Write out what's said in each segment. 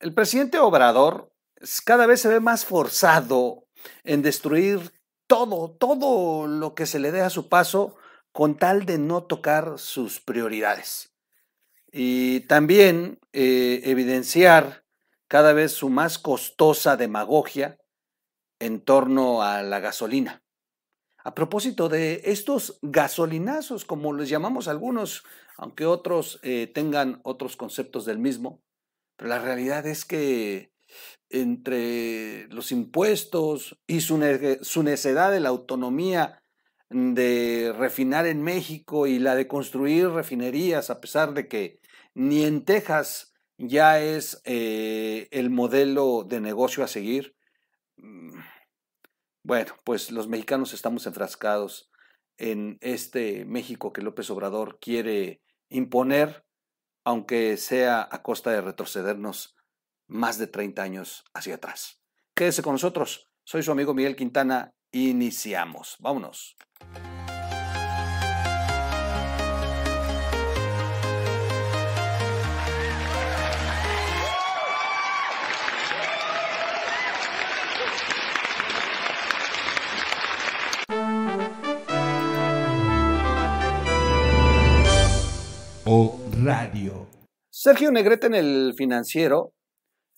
el presidente Obrador cada vez se ve más forzado en destruir todo, todo lo que se le dé a su paso con tal de no tocar sus prioridades. Y también eh, evidenciar cada vez su más costosa demagogia en torno a la gasolina. A propósito de estos gasolinazos, como les llamamos algunos, aunque otros eh, tengan otros conceptos del mismo, pero la realidad es que entre los impuestos y su, su necedad de la autonomía de refinar en México y la de construir refinerías, a pesar de que ni en Texas ya es eh, el modelo de negocio a seguir. Mm, bueno, pues los mexicanos estamos enfrascados en este México que López Obrador quiere imponer, aunque sea a costa de retrocedernos más de 30 años hacia atrás. Quédese con nosotros. Soy su amigo Miguel Quintana. Iniciamos. Vámonos. Radio. Sergio Negrete en el financiero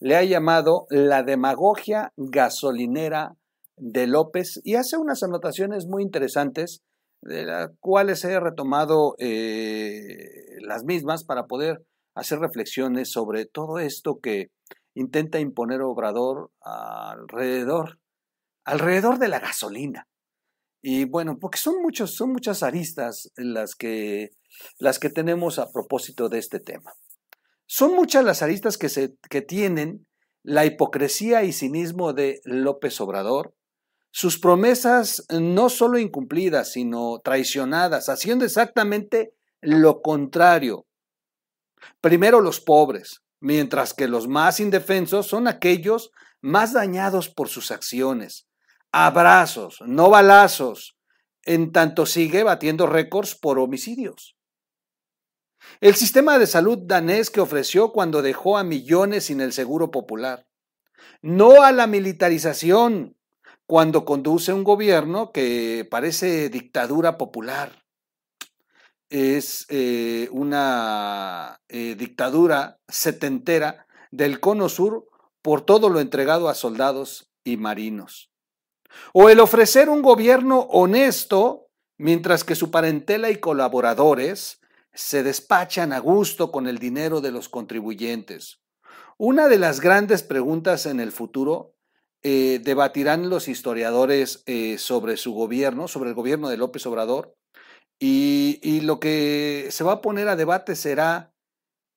le ha llamado la demagogia gasolinera de López y hace unas anotaciones muy interesantes de las cuales he retomado eh, las mismas para poder hacer reflexiones sobre todo esto que intenta imponer Obrador alrededor, alrededor de la gasolina. Y bueno, porque son muchos, son muchas aristas las que las que tenemos a propósito de este tema. Son muchas las aristas que, se, que tienen la hipocresía y cinismo de López Obrador, sus promesas no solo incumplidas, sino traicionadas, haciendo exactamente lo contrario. Primero los pobres, mientras que los más indefensos son aquellos más dañados por sus acciones. Abrazos, no balazos, en tanto sigue batiendo récords por homicidios. El sistema de salud danés que ofreció cuando dejó a millones sin el seguro popular. No a la militarización cuando conduce un gobierno que parece dictadura popular. Es eh, una eh, dictadura setentera del cono sur por todo lo entregado a soldados y marinos. O el ofrecer un gobierno honesto mientras que su parentela y colaboradores se despachan a gusto con el dinero de los contribuyentes. Una de las grandes preguntas en el futuro eh, debatirán los historiadores eh, sobre su gobierno, sobre el gobierno de López Obrador, y, y lo que se va a poner a debate será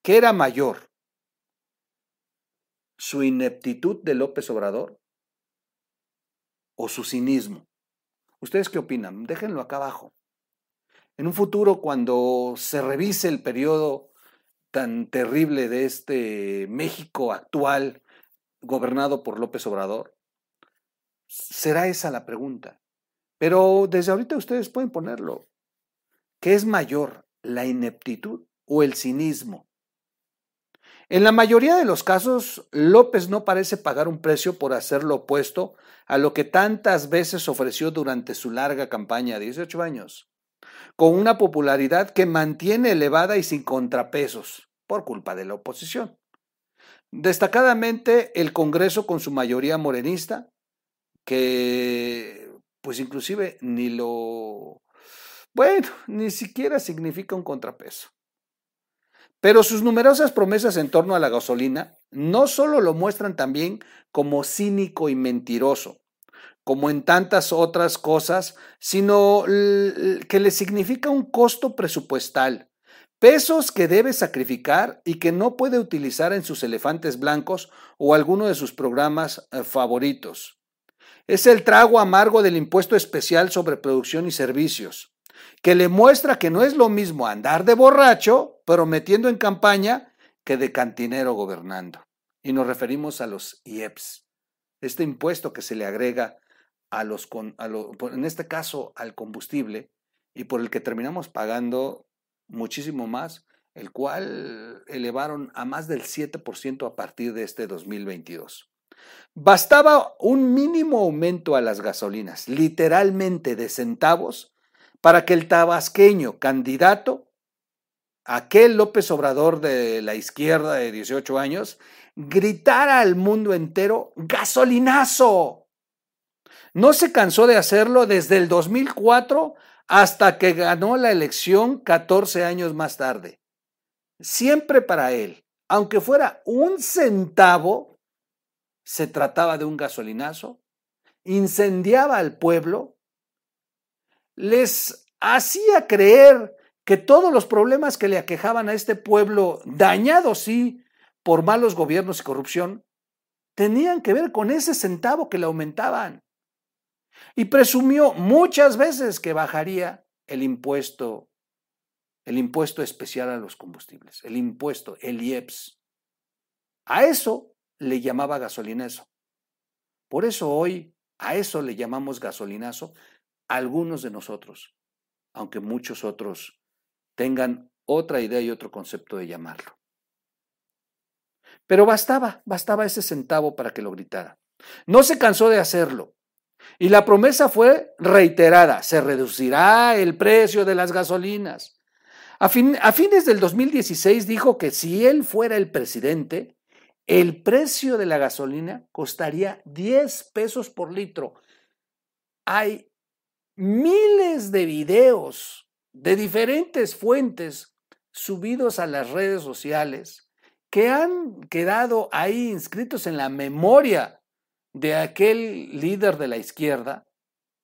qué era mayor, su ineptitud de López Obrador o su cinismo. ¿Ustedes qué opinan? Déjenlo acá abajo en un futuro cuando se revise el periodo tan terrible de este México actual gobernado por López Obrador? Será esa la pregunta. Pero desde ahorita ustedes pueden ponerlo. ¿Qué es mayor, la ineptitud o el cinismo? En la mayoría de los casos, López no parece pagar un precio por hacer lo opuesto a lo que tantas veces ofreció durante su larga campaña de 18 años con una popularidad que mantiene elevada y sin contrapesos por culpa de la oposición. Destacadamente el Congreso con su mayoría morenista, que pues inclusive ni lo... Bueno, ni siquiera significa un contrapeso. Pero sus numerosas promesas en torno a la gasolina no solo lo muestran también como cínico y mentiroso, como en tantas otras cosas, sino que le significa un costo presupuestal, pesos que debe sacrificar y que no puede utilizar en sus elefantes blancos o alguno de sus programas eh, favoritos. Es el trago amargo del impuesto especial sobre producción y servicios, que le muestra que no es lo mismo andar de borracho prometiendo en campaña que de cantinero gobernando. Y nos referimos a los IEPS, este impuesto que se le agrega a los, en este caso al combustible, y por el que terminamos pagando muchísimo más el cual elevaron a más del 7% a partir de este 2022. Bastaba un mínimo aumento a las gasolinas, literalmente de centavos, para que el tabasqueño candidato, aquel López Obrador de la izquierda de 18 años, gritara al mundo entero, gasolinazo. No se cansó de hacerlo desde el 2004 hasta que ganó la elección 14 años más tarde. Siempre para él, aunque fuera un centavo, se trataba de un gasolinazo, incendiaba al pueblo, les hacía creer que todos los problemas que le aquejaban a este pueblo, dañado sí por malos gobiernos y corrupción, tenían que ver con ese centavo que le aumentaban. Y presumió muchas veces que bajaría el impuesto, el impuesto especial a los combustibles, el impuesto, el IEPS. A eso le llamaba gasolinazo. Por eso hoy a eso le llamamos gasolinazo algunos de nosotros, aunque muchos otros tengan otra idea y otro concepto de llamarlo. Pero bastaba, bastaba ese centavo para que lo gritara. No se cansó de hacerlo. Y la promesa fue reiterada, se reducirá el precio de las gasolinas. A, a, fines del 2016 dijo que si él fuera el presidente, el precio de la gasolina costaría 10 pesos por litro. Hay miles de videos de diferentes fuentes subidos a las redes sociales que han quedado ahí inscritos en la memoria de aquel líder de la izquierda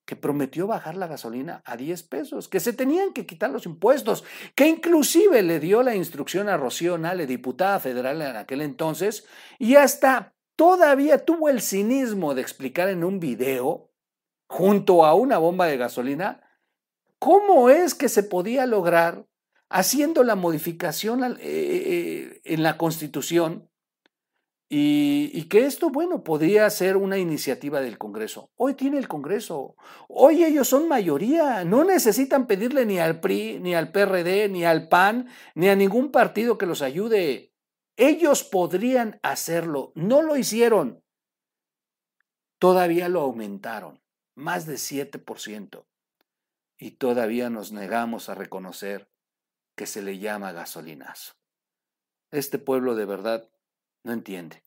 que prometió bajar la gasolina a 10 pesos, que se tenían que quitar los impuestos, que inclusive le dio la instrucción a Rocío Nale, diputada federal en aquel entonces, y hasta todavía tuvo el cinismo de explicar en un video, junto a una bomba de gasolina, cómo es que se podía lograr haciendo la modificación eh, eh, en la constitución y, que esto, bueno, podría ser una iniciativa del Congreso. Hoy tiene el Congreso. Hoy ellos son mayoría. No necesitan pedirle ni al PRI, ni al PRD, ni al PAN, ni a ningún partido que los ayude. Ellos podrían hacerlo. No lo hicieron. Todavía lo aumentaron. Más de 7%. Y todavía nos negamos a reconocer que se le llama gasolinazo. Este pueblo de verdad no entiende.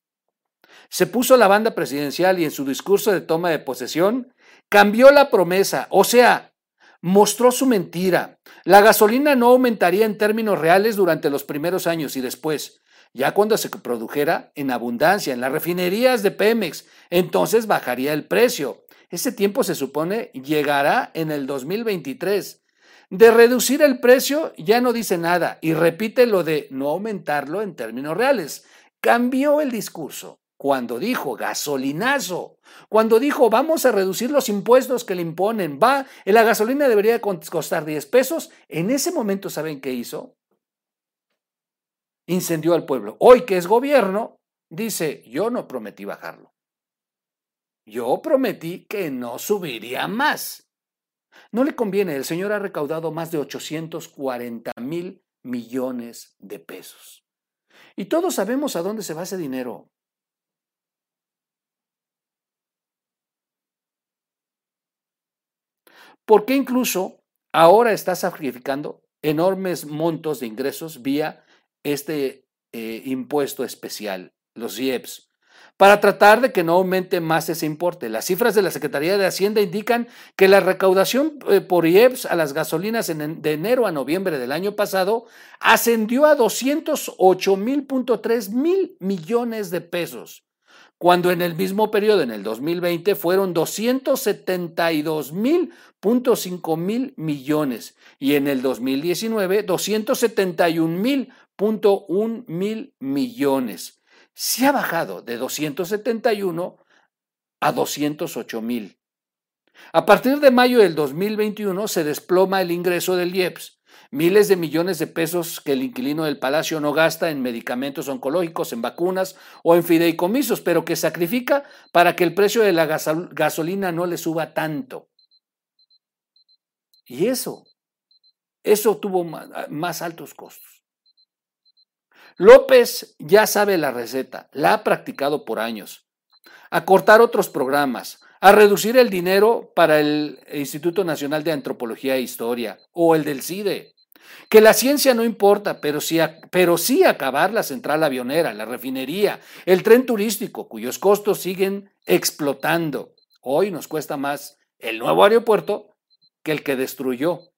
Se puso la banda presidencial y en su discurso de toma de posesión cambió la promesa, o sea, mostró su mentira. La gasolina no aumentaría en términos reales durante los primeros años y después, ya cuando se produjera en abundancia en las refinerías de Pemex, entonces bajaría el precio. Ese tiempo se supone llegará en el 2023. De reducir el precio ya no dice nada y repite lo de no aumentarlo en términos reales. Cambió el discurso cuando dijo gasolinazo, cuando dijo vamos a reducir los impuestos que le imponen, va, la gasolina debería costar 10 pesos, en ese momento ¿saben qué hizo? Incendió al pueblo. Hoy que es gobierno, dice, yo no prometí bajarlo. Yo prometí que no subiría más. No le conviene, el señor ha recaudado más de 840 mil millones de pesos. Y todos sabemos a dónde se va ese dinero. ¿Por qué incluso ahora está sacrificando enormes montos de ingresos vía este eh, impuesto especial, los IEPS? Para tratar de que no aumente más ese importe. Las cifras de la Secretaría de Hacienda indican que la recaudación eh, por IEPS a las gasolinas de enero a noviembre del año pasado ascendió a 208 mil mil millones de pesos, cuando en el mismo periodo, en el 2020, fueron 272 mil mil millones y en el 2019 271 mil mil millones se ha bajado de 271 a 208 mil. A partir de mayo del 2021 se desploma el ingreso del IEPS, miles de millones de pesos que el inquilino del palacio no gasta en medicamentos oncológicos, en vacunas o en fideicomisos, pero que sacrifica para que el precio de la gasolina no le suba tanto. Y eso, eso tuvo más altos costos. López ya sabe la receta, la ha practicado por años. A cortar otros programas, a reducir el dinero para el Instituto Nacional de Antropología e Historia o el del CIDE. Que la ciencia no importa, pero sí, pero sí acabar la central avionera, la refinería, el tren turístico, cuyos costos siguen explotando. Hoy nos cuesta más el nuevo aeropuerto que el que destruyó,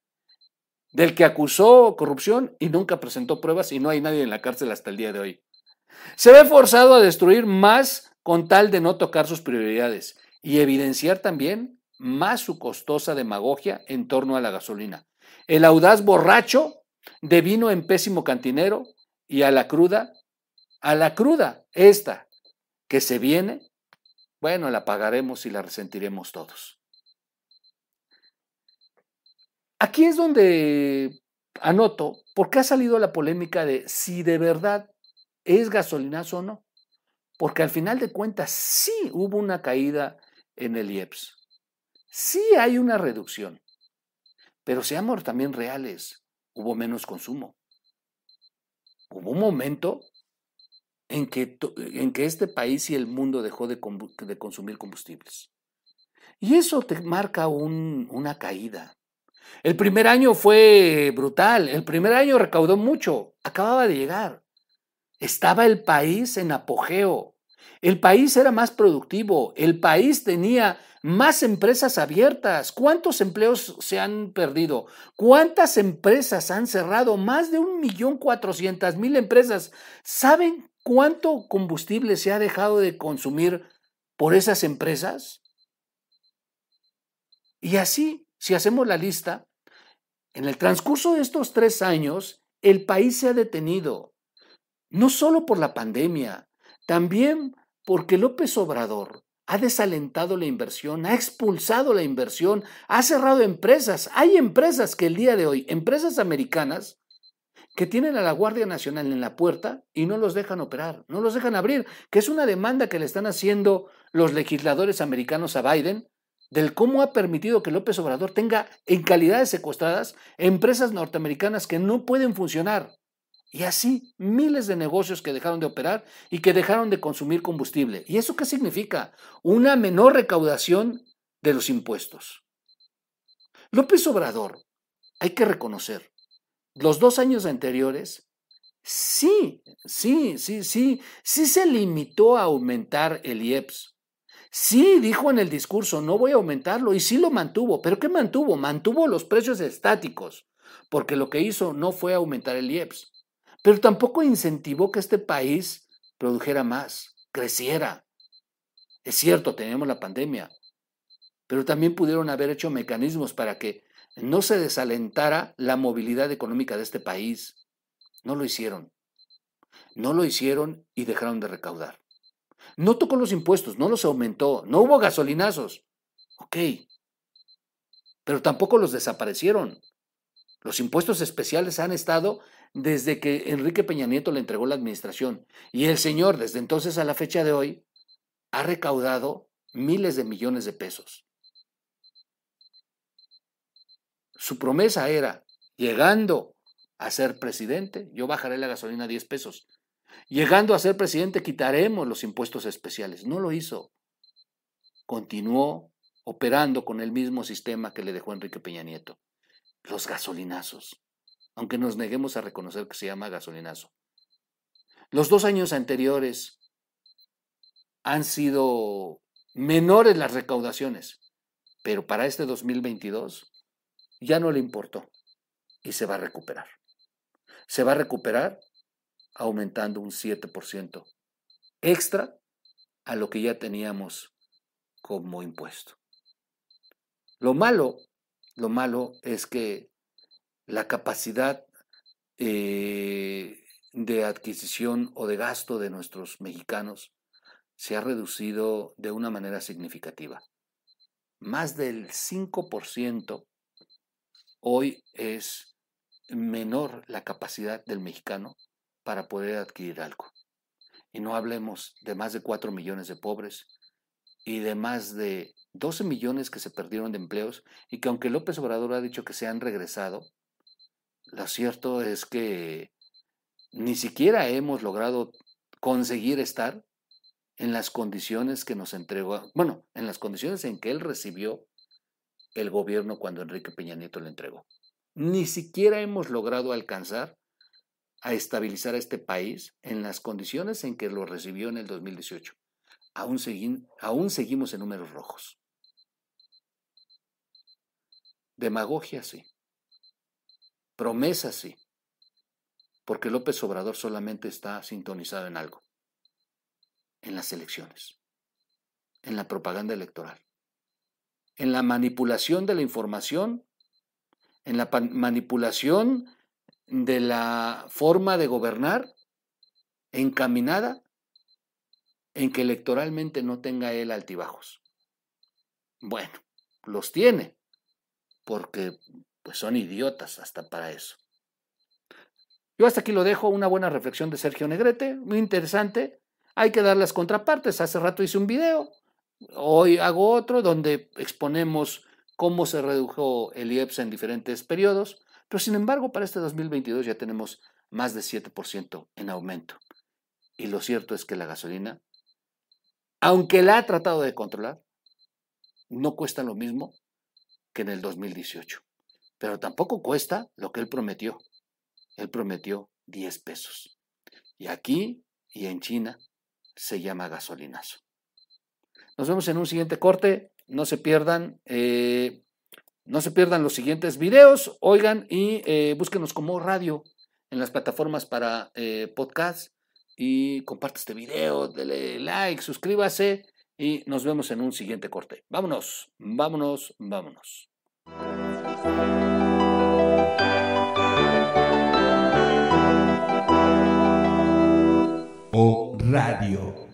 del que acusó corrupción y nunca presentó pruebas y no hay nadie en la cárcel hasta el día de hoy. Se ve forzado a destruir más con tal de no tocar sus prioridades y evidenciar también más su costosa demagogia en torno a la gasolina. El audaz borracho de vino en pésimo cantinero y a la cruda, a la cruda, esta que se viene, bueno, la pagaremos y la resentiremos todos. Aquí es donde anoto por qué ha salido la polémica de si de verdad es gasolinazo o no. Porque al final de cuentas sí hubo una caída en el IEPS. Sí hay una reducción. Pero seamos también reales, hubo menos consumo. Hubo un momento en que, en que este país y el mundo dejó de, consumir combustibles. Y eso te marca una caída. El primer año fue brutal, el primer año recaudó mucho, acababa de llegar. Estaba el país en apogeo, el país era más productivo, el país tenía más empresas abiertas. ¿Cuántos empleos se han perdido? ¿Cuántas empresas han cerrado? Más de un millón cuatrocientas mil empresas. ¿Saben cuánto combustible se ha dejado de consumir por esas empresas? Y así, si hacemos la lista, en el transcurso de estos tres años, el país se ha detenido, no solo por la pandemia, también porque López Obrador ha desalentado la inversión, ha expulsado la inversión, ha cerrado empresas. Hay empresas que el día de hoy, empresas americanas, que tienen a la Guardia Nacional en la puerta y no los dejan operar, no los dejan abrir, que es una demanda que le están haciendo los legisladores americanos a Biden del cómo ha permitido que López Obrador tenga en calidades secuestradas empresas norteamericanas que no pueden funcionar. Y así miles de negocios que dejaron de operar y que dejaron de consumir combustible. ¿Y eso qué significa? Una menor recaudación de los impuestos. López Obrador, hay que reconocer, los dos años anteriores, sí, sí, sí, sí, sí se limitó a aumentar el IEPS. Sí, dijo en el discurso, no voy a aumentarlo, y sí lo mantuvo. ¿Pero qué mantuvo? Mantuvo los precios estáticos, porque lo que hizo no fue aumentar el IEPS pero tampoco incentivó que este país produjera más, creciera. Es cierto, tenemos la pandemia, pero también pudieron haber hecho mecanismos para que no se desalentara la movilidad económica de este país. No lo hicieron. No lo hicieron y dejaron de recaudar. No tocó los impuestos, no los aumentó, no hubo gasolinazos. Ok. Pero tampoco los desaparecieron. Los impuestos especiales han estado desde que Enrique Peña Nieto le entregó la administración. Y el señor, desde entonces a la fecha de hoy, ha recaudado miles de millones de pesos. Su promesa era, llegando a ser presidente, yo bajaré la gasolina a 10 pesos. Llegando a ser presidente, quitaremos los impuestos especiales. No lo hizo. Continuó operando con el mismo sistema que le dejó Enrique Peña Nieto. Los gasolinazos aunque nos neguemos a reconocer que se llama gasolinazo. Los dos años anteriores han sido menores las recaudaciones, pero para este 2022 ya no le importó y se va a recuperar. Se va a recuperar aumentando un 7% extra a lo que ya teníamos como impuesto. Lo malo, lo malo es que la capacidad eh, de adquisición o de gasto de nuestros mexicanos se ha reducido de una manera significativa. Más del 5% hoy es menor la capacidad del mexicano para poder adquirir algo. Y no hablemos de más de 4 millones de pobres y de más de 12 millones que se perdieron de empleos y que aunque López Obrador ha dicho que se han regresado, lo cierto es que ni siquiera hemos logrado conseguir estar en las condiciones que nos entregó, bueno, en las condiciones en que él recibió el gobierno cuando Enrique Peña Nieto le entregó. Ni siquiera hemos logrado alcanzar a estabilizar a este país en las condiciones en que lo recibió en el 2018. Aún, aún seguimos en números rojos. Demagogia sí. Promesa sí. Porque López Obrador solamente está sintonizado en algo. En las elecciones. En la propaganda electoral. En la manipulación de la información. En la manipulación de la forma de gobernar encaminada en que electoralmente no tenga él altibajos. Bueno, los tiene, porque pues son idiotas hasta para eso. Yo hasta aquí lo dejo, una buena reflexión de Sergio Negrete, muy interesante. Hay que dar las contrapartes. Hace rato hice un video, hoy hago otro donde exponemos cómo se redujo el IEPS en diferentes periodos. Pero sin embargo, para este 2022 ya tenemos más de 7% en aumento. Y lo cierto es que la gasolina, aunque la ha tratado de controlar, no cuesta lo mismo que en el 2018. Pero tampoco cuesta lo que él prometió. Él prometió 10 pesos. Y aquí y en China se llama gasolinazo. Nos vemos en un siguiente corte. No se pierdan. Eh, no se pierdan los siguientes videos, oigan y eh, búsquenos como radio en las plataformas para eh, podcast y comparte este video, dele like, suscríbase y nos vemos en un siguiente corte. Vámonos, vámonos, vámonos. O Radio.